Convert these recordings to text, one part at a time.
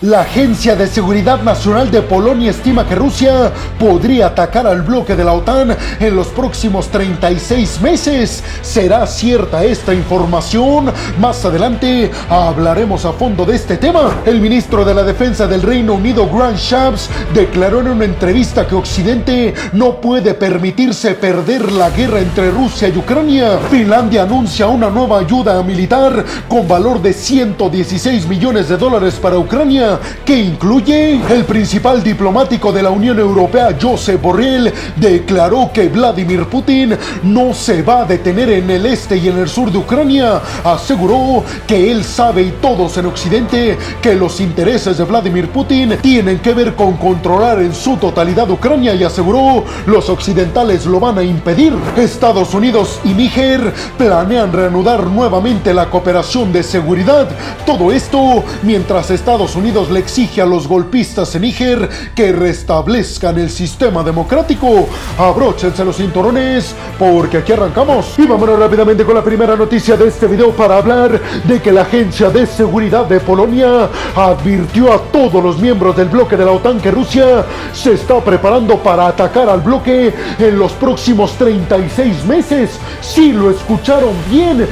La Agencia de Seguridad Nacional de Polonia estima que Rusia podría atacar al bloque de la OTAN en los próximos 36 meses. ¿Será cierta esta información? Más adelante hablaremos a fondo de este tema. El ministro de la Defensa del Reino Unido, Grant Shapps, declaró en una entrevista que Occidente no puede permitirse perder la guerra entre Rusia y Ucrania. Finlandia anuncia una nueva ayuda militar con valor de 116 millones de dólares para Ucrania que incluye el principal diplomático de la Unión Europea, Josep Borrell, declaró que Vladimir Putin no se va a detener en el este y en el sur de Ucrania. Aseguró que él sabe y todos en Occidente que los intereses de Vladimir Putin tienen que ver con controlar en su totalidad Ucrania y aseguró los occidentales lo van a impedir. Estados Unidos y Níger planean reanudar nuevamente la cooperación de seguridad. Todo esto mientras Estados Unidos le exige a los golpistas en Níger que restablezcan el sistema democrático. Abróchense los cinturones porque aquí arrancamos. Y vámonos rápidamente con la primera noticia de este video para hablar de que la Agencia de Seguridad de Polonia advirtió a todos los miembros del bloque de la OTAN que Rusia se está preparando para atacar al bloque en los próximos 36 meses. Si lo escucharon bien,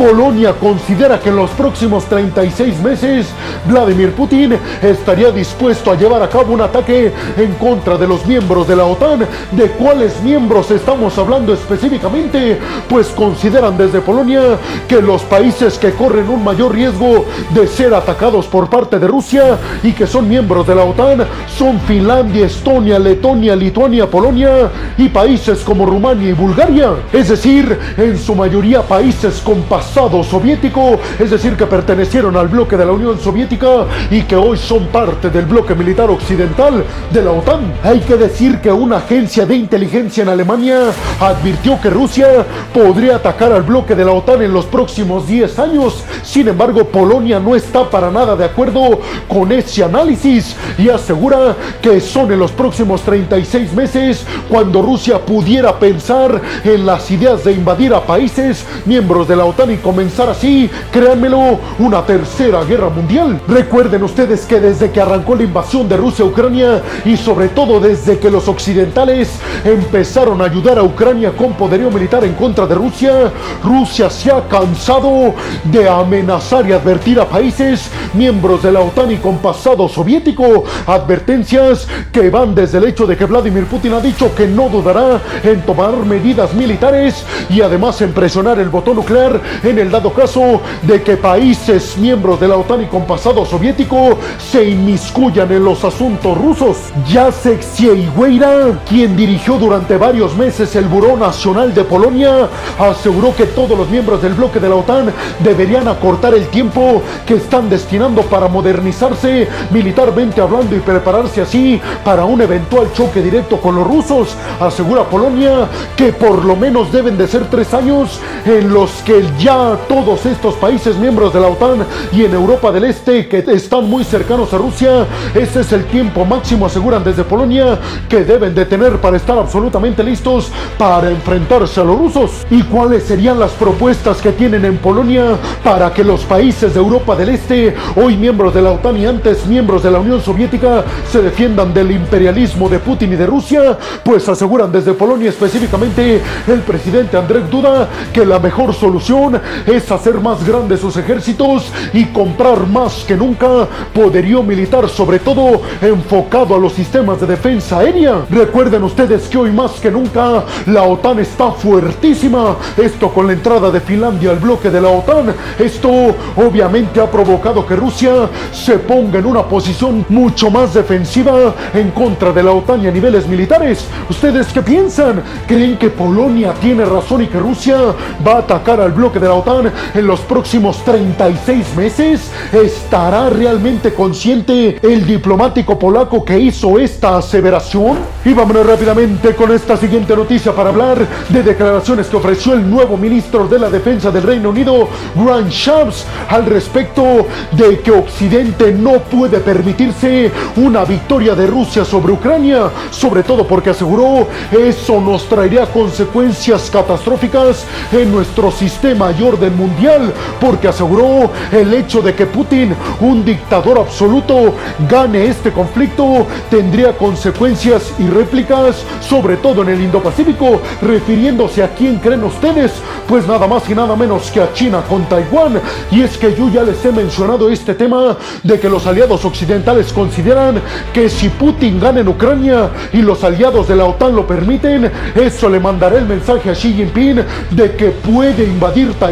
Polonia considera que en los próximos 36 meses Vladimir Putin estaría dispuesto a llevar a cabo un ataque en contra de los miembros de la OTAN. ¿De cuáles miembros estamos hablando específicamente? Pues consideran desde Polonia que los países que corren un mayor riesgo de ser atacados por parte de Rusia y que son miembros de la OTAN son Finlandia, Estonia, Letonia, Lituania, Polonia y países como Rumania y Bulgaria. Es decir, en su mayoría países con soviético, es decir, que pertenecieron al bloque de la Unión Soviética y que hoy son parte del bloque militar occidental de la OTAN. Hay que decir que una agencia de inteligencia en Alemania advirtió que Rusia podría atacar al bloque de la OTAN en los próximos 10 años. Sin embargo, Polonia no está para nada de acuerdo con ese análisis y asegura que son en los próximos 36 meses cuando Rusia pudiera pensar en las ideas de invadir a países miembros de la OTAN y comenzar así, créanmelo, una tercera guerra mundial. Recuerden ustedes que desde que arrancó la invasión de Rusia a Ucrania y sobre todo desde que los occidentales empezaron a ayudar a Ucrania con poderío militar en contra de Rusia, Rusia se ha cansado de amenazar y advertir a países miembros de la OTAN y con pasado soviético. Advertencias que van desde el hecho de que Vladimir Putin ha dicho que no dudará en tomar medidas militares y además en presionar el botón nuclear en el dado caso de que países miembros de la OTAN y con pasado soviético se inmiscuyan en los asuntos rusos. Jacek Siegueira, quien dirigió durante varios meses el Buró Nacional de Polonia, aseguró que todos los miembros del bloque de la OTAN deberían acortar el tiempo que están destinando para modernizarse militarmente hablando y prepararse así para un eventual choque directo con los rusos. Asegura Polonia que por lo menos deben de ser tres años en los que ya todos estos países miembros de la OTAN y en Europa del Este que están muy cercanos a Rusia, ese es el tiempo máximo, aseguran desde Polonia, que deben de tener para estar absolutamente listos para enfrentarse a los rusos. ¿Y cuáles serían las propuestas que tienen en Polonia para que los países de Europa del Este, hoy miembros de la OTAN y antes miembros de la Unión Soviética, se defiendan del imperialismo de Putin y de Rusia? Pues aseguran desde Polonia específicamente el presidente Andrzej Duda que la mejor solución es hacer más grandes sus ejércitos y comprar más que nunca poderío militar, sobre todo enfocado a los sistemas de defensa aérea. Recuerden ustedes que hoy más que nunca la OTAN está fuertísima. Esto con la entrada de Finlandia al bloque de la OTAN. Esto obviamente ha provocado que Rusia se ponga en una posición mucho más defensiva en contra de la OTAN y a niveles militares. ¿Ustedes qué piensan? ¿Creen que Polonia tiene razón y que Rusia va a atacar al bloque de la OTAN en los próximos 36 meses? ¿Estará realmente consciente el diplomático polaco que hizo esta aseveración? Y vámonos rápidamente con esta siguiente noticia para hablar de declaraciones que ofreció el nuevo ministro de la Defensa del Reino Unido, Grant Shapps, al respecto de que Occidente no puede permitirse una victoria de Rusia sobre Ucrania, sobre todo porque aseguró eso nos traería consecuencias catastróficas en nuestro sistema y orden mundial, porque aseguró el hecho de que Putin, un dictador absoluto, gane este conflicto tendría consecuencias y réplicas, sobre todo en el Indo-Pacífico, refiriéndose a quién creen ustedes, pues nada más y nada menos que a China con Taiwán. Y es que yo ya les he mencionado este tema de que los aliados occidentales consideran que si Putin gana en Ucrania y los aliados de la OTAN lo permiten, eso le mandará el mensaje a Xi Jinping de que puede invadir Taiwán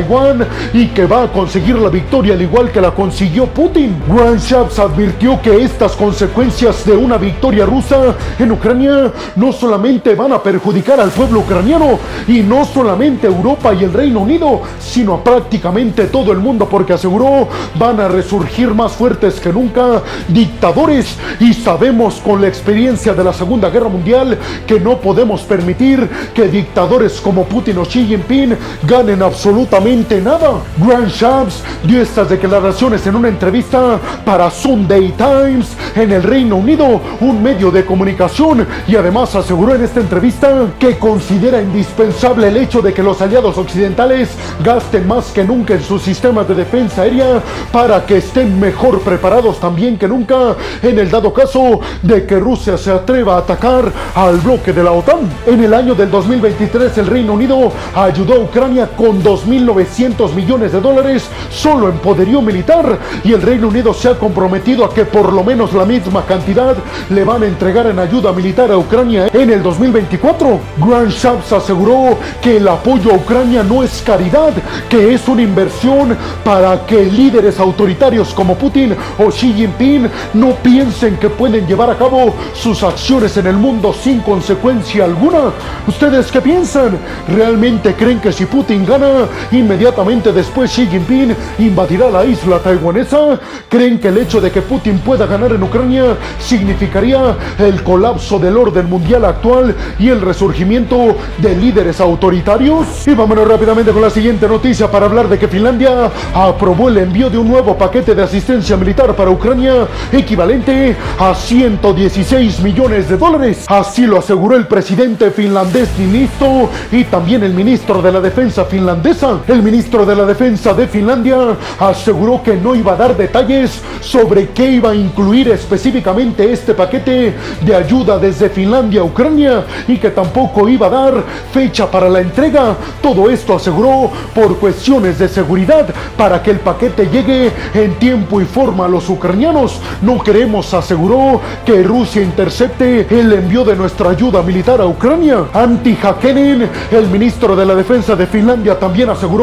y que va a conseguir la victoria al igual que la consiguió Putin. Grand Shaps advirtió que estas consecuencias de una victoria rusa en Ucrania no solamente van a perjudicar al pueblo ucraniano y no solamente Europa y el Reino Unido, sino a prácticamente todo el mundo porque aseguró van a resurgir más fuertes que nunca dictadores y sabemos con la experiencia de la Segunda Guerra Mundial que no podemos permitir que dictadores como Putin o Xi Jinping ganen absolutamente nada. Grant Shapps dio estas declaraciones en una entrevista para Sunday Times en el Reino Unido, un medio de comunicación y además aseguró en esta entrevista que considera indispensable el hecho de que los aliados occidentales gasten más que nunca en sus sistemas de defensa aérea para que estén mejor preparados también que nunca en el dado caso de que Rusia se atreva a atacar al bloque de la OTAN. En el año del 2023 el Reino Unido ayudó a Ucrania con 2.900 millones de dólares solo en poderío militar y el Reino Unido se ha comprometido a que por lo menos la misma cantidad le van a entregar en ayuda militar a Ucrania en el 2024. Grant Shapps aseguró que el apoyo a Ucrania no es caridad, que es una inversión para que líderes autoritarios como Putin o Xi Jinping no piensen que pueden llevar a cabo sus acciones en el mundo sin consecuencia alguna. ¿Ustedes qué piensan? ¿Realmente creen que si Putin gana, inmediatamente después Xi Jinping invadirá la isla taiwanesa? ¿Creen que el hecho de que Putin pueda ganar en Ucrania significaría el colapso del orden mundial actual y el resurgimiento de líderes autoritarios. Y vámonos rápidamente con la siguiente noticia para hablar de que Finlandia aprobó el envío de un nuevo paquete de asistencia militar para Ucrania equivalente a 116 millones de dólares. Así lo aseguró el presidente finlandés Ninisto y también el ministro de la defensa finlandesa. El ministro de la defensa de Finlandia aseguró que no iba a dar detalles sobre qué iba a incluir específicamente este paquete de ayuda desde Finlandia a Ucrania y que tampoco iba a dar fecha para la entrega. Todo esto aseguró por cuestiones de seguridad para que el paquete llegue en tiempo y forma a los ucranianos. No queremos, aseguró, que Rusia intercepte el envío de nuestra ayuda militar a Ucrania. Antti Hakenen, el ministro de la Defensa de Finlandia, también aseguró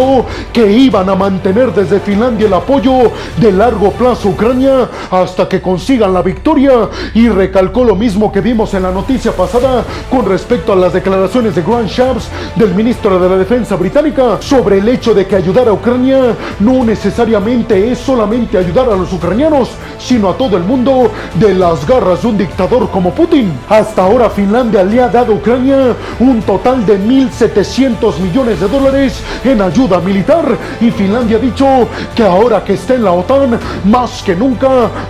que iban a mantener desde Finlandia el apoyo de largo plazo a Ucrania hasta que consigan la victoria y recalcó lo mismo que vimos en la noticia pasada con respecto a las declaraciones de Grant Shapps, del ministro de la Defensa británica, sobre el hecho de que ayudar a Ucrania no necesariamente es solamente ayudar a los ucranianos, sino a todo el mundo de las garras de un dictador como Putin. Hasta ahora Finlandia le ha dado a Ucrania un total de 1.700 millones de dólares en ayuda militar y Finlandia ha dicho que ahora que está en la OTAN, más que nunca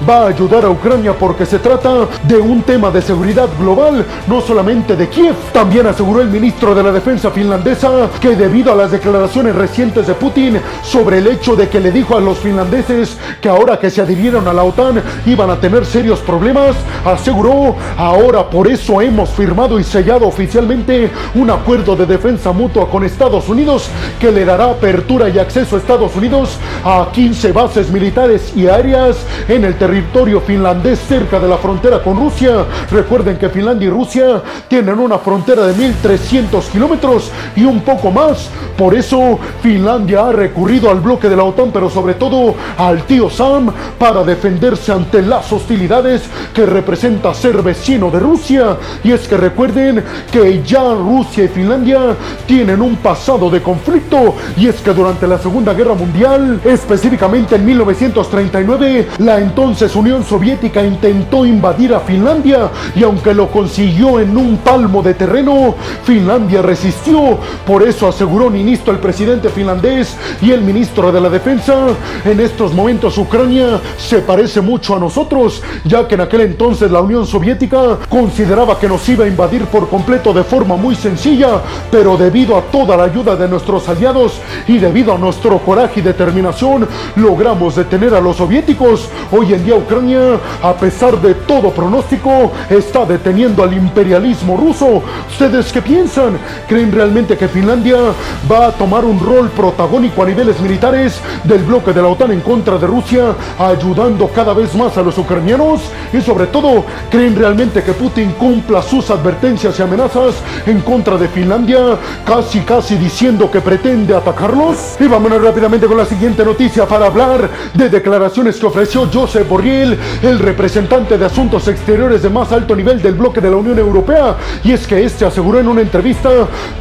va a ayudar a Ucrania porque se trata de un tema de seguridad global no solamente de Kiev. También aseguró el ministro de la Defensa finlandesa que debido a las declaraciones recientes de Putin sobre el hecho de que le dijo a los finlandeses que ahora que se adhirieron a la OTAN iban a tener serios problemas, aseguró, ahora por eso hemos firmado y sellado oficialmente un acuerdo de defensa mutua con Estados Unidos que le dará apertura y acceso a Estados Unidos a 15 bases militares y aéreas en el territorio finlandés cerca de la frontera con Rusia. Recuerden que Finlandia y Rusia tienen una frontera de 1.300 kilómetros y un poco más. Por eso Finlandia ha recurrido al bloque de la OTAN, pero sobre todo al tío Sam, para defenderse ante las hostilidades que representa ser vecino de Rusia. Y es que recuerden que ya Rusia y Finlandia tienen un pasado de conflicto. Y es que durante la Segunda Guerra Mundial, específicamente en 1939, la entonces Unión Soviética intentó invadir a Finlandia. Y aunque lo consiguió en un palmo de terreno. Finlandia resistió, por eso aseguró Ninisto el presidente finlandés y el ministro de la defensa. En estos momentos Ucrania se parece mucho a nosotros, ya que en aquel entonces la Unión Soviética consideraba que nos iba a invadir por completo de forma muy sencilla, pero debido a toda la ayuda de nuestros aliados y debido a nuestro coraje y determinación, logramos detener a los soviéticos. Hoy en día Ucrania, a pesar de todo pronóstico, está deteniendo al imperialismo ruso. ¿Ustedes qué piensan? ¿Creen realmente que Finlandia va a tomar un rol protagónico a niveles militares del bloque de la OTAN en contra de Rusia, ayudando cada vez más a los ucranianos? Y sobre todo, ¿creen realmente que Putin cumpla sus advertencias y amenazas en contra de Finlandia, casi casi diciendo que pretende atacarlos? Y vámonos rápidamente con la siguiente noticia para hablar de declaraciones que ofreció Josep Borrell, el representante de Asuntos Exteriores de más alto nivel del bloque de la Unión Europea, y es que este aseguró en una entrevista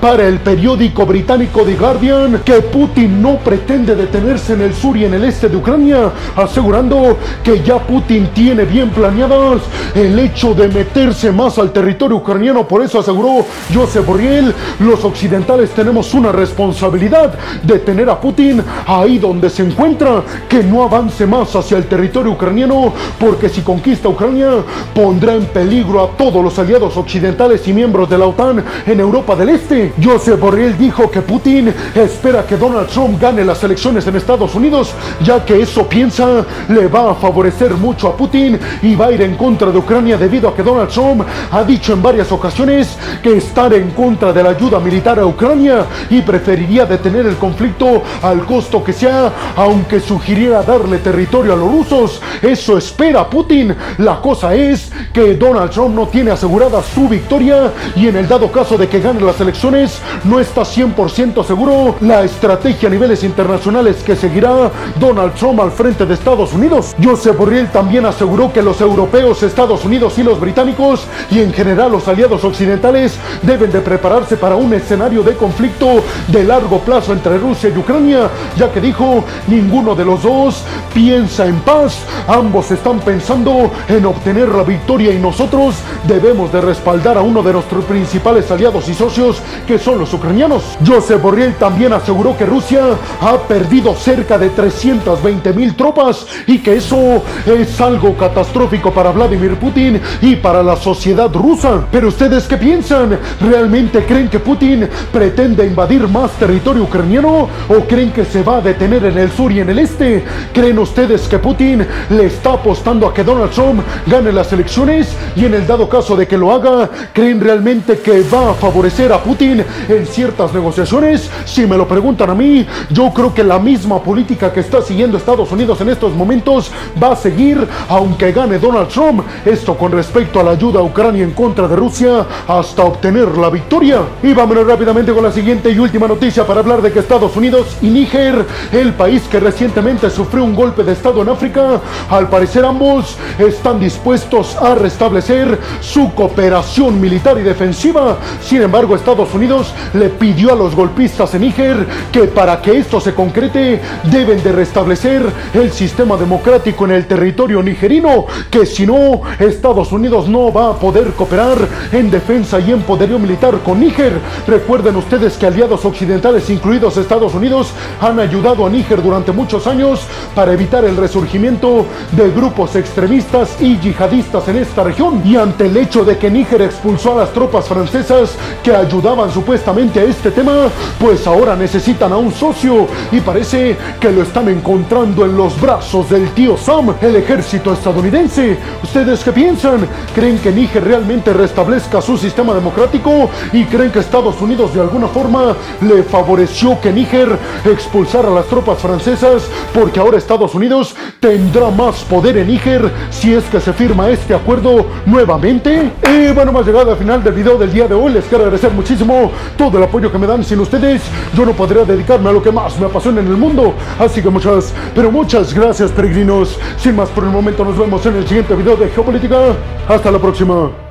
para el periódico británico The Guardian que Putin no pretende detenerse en el sur y en el este de Ucrania, asegurando que ya Putin tiene bien planeadas el hecho de meterse más al territorio ucraniano. Por eso aseguró Josep Borrell, los occidentales tenemos una responsabilidad de tener a Putin ahí donde se encuentra, que no avance más hacia el territorio ucraniano, porque si conquista Ucrania pondrá en peligro a todos los aliados occidentales y miembros de la OTAN en Europa del Este. Josep Borrell dijo que Putin espera que Donald Trump gane las elecciones en Estados Unidos, ya que eso piensa le va a favorecer mucho a Putin y va a ir en contra de Ucrania debido a que Donald Trump ha dicho en varias ocasiones que estar en contra de la ayuda militar a Ucrania y preferiría detener el conflicto al costo que sea, aunque sugiriera darle territorio a los rusos. Eso espera Putin. La cosa es que Donald Trump no tiene asegurada su victoria y en el dado caso de que gane las elecciones no está 100% seguro la estrategia a niveles internacionales que seguirá Donald Trump al frente de Estados Unidos. Joseph Borrell también aseguró que los europeos, Estados Unidos y los británicos y en general los aliados occidentales deben de prepararse para un escenario de conflicto de largo plazo entre Rusia y Ucrania, ya que dijo ninguno de los dos piensa en paz, ambos están pensando en obtener la victoria y nosotros debemos de respaldar a uno de nuestros principales aliados y socios que son los ucranianos. Josep Borrell también aseguró que Rusia ha perdido cerca de 320 mil tropas y que eso es algo catastrófico para Vladimir Putin y para la sociedad rusa. Pero ustedes qué piensan? ¿Realmente creen que Putin pretende invadir más territorio ucraniano o creen que se va a detener en el sur y en el este? ¿Creen ustedes que Putin le está apostando a que Donald Trump gane las elecciones y en el dado caso de que lo haga, creen realmente que va a favorecer a Putin en ciertas negociaciones? Si me lo preguntan a mí, yo creo que la misma política que está siguiendo Estados Unidos en estos momentos va a seguir aunque gane Donald Trump. Esto con respecto a la ayuda a Ucrania en contra de Rusia hasta obtener la victoria. Y vámonos rápidamente con la siguiente y última noticia para hablar de que Estados Unidos y Níger, el país que recientemente sufrió un golpe de Estado en África, al parecer ambos están dispuestos a restablecer su cooperación militar y defensiva. Sin embargo, Estados Unidos le pidió a los golpistas en Níger que para que esto se concrete deben de restablecer el sistema democrático en el territorio nigerino, que si no, Estados Unidos no va a poder cooperar en defensa y en poderío militar con Níger. Recuerden ustedes que aliados occidentales, incluidos Estados Unidos, han ayudado a Níger durante muchos años para evitar el resurgimiento de grupos extremistas y yihadistas en esta región. Y ante el hecho de que Níger expulsó a las tropas francesas que ayudaban supuestamente a este tema, pues ahora necesitan a un socio y parece que lo están encontrando en los brazos del tío Sam, el ejército estadounidense. ¿Ustedes qué piensan? ¿Creen que Níger realmente restablezca su sistema democrático y creen que Estados Unidos de alguna forma le favoreció que Níger expulsara a las tropas francesas porque ahora Estados Unidos tendrá más poder en Níger si es que se firma este acuerdo nuevamente? Y bueno, hemos llegado al final del video del día de hoy. Les quiero agradecer muchísimo todo el apoyo que me dan. Sin ustedes, yo no podría dedicarme a lo que más me apasiona en el mundo. Así que muchas, pero muchas gracias, peregrinos. Sin más por el momento, nos vemos en el siguiente video de Geopolítica. Hasta la próxima.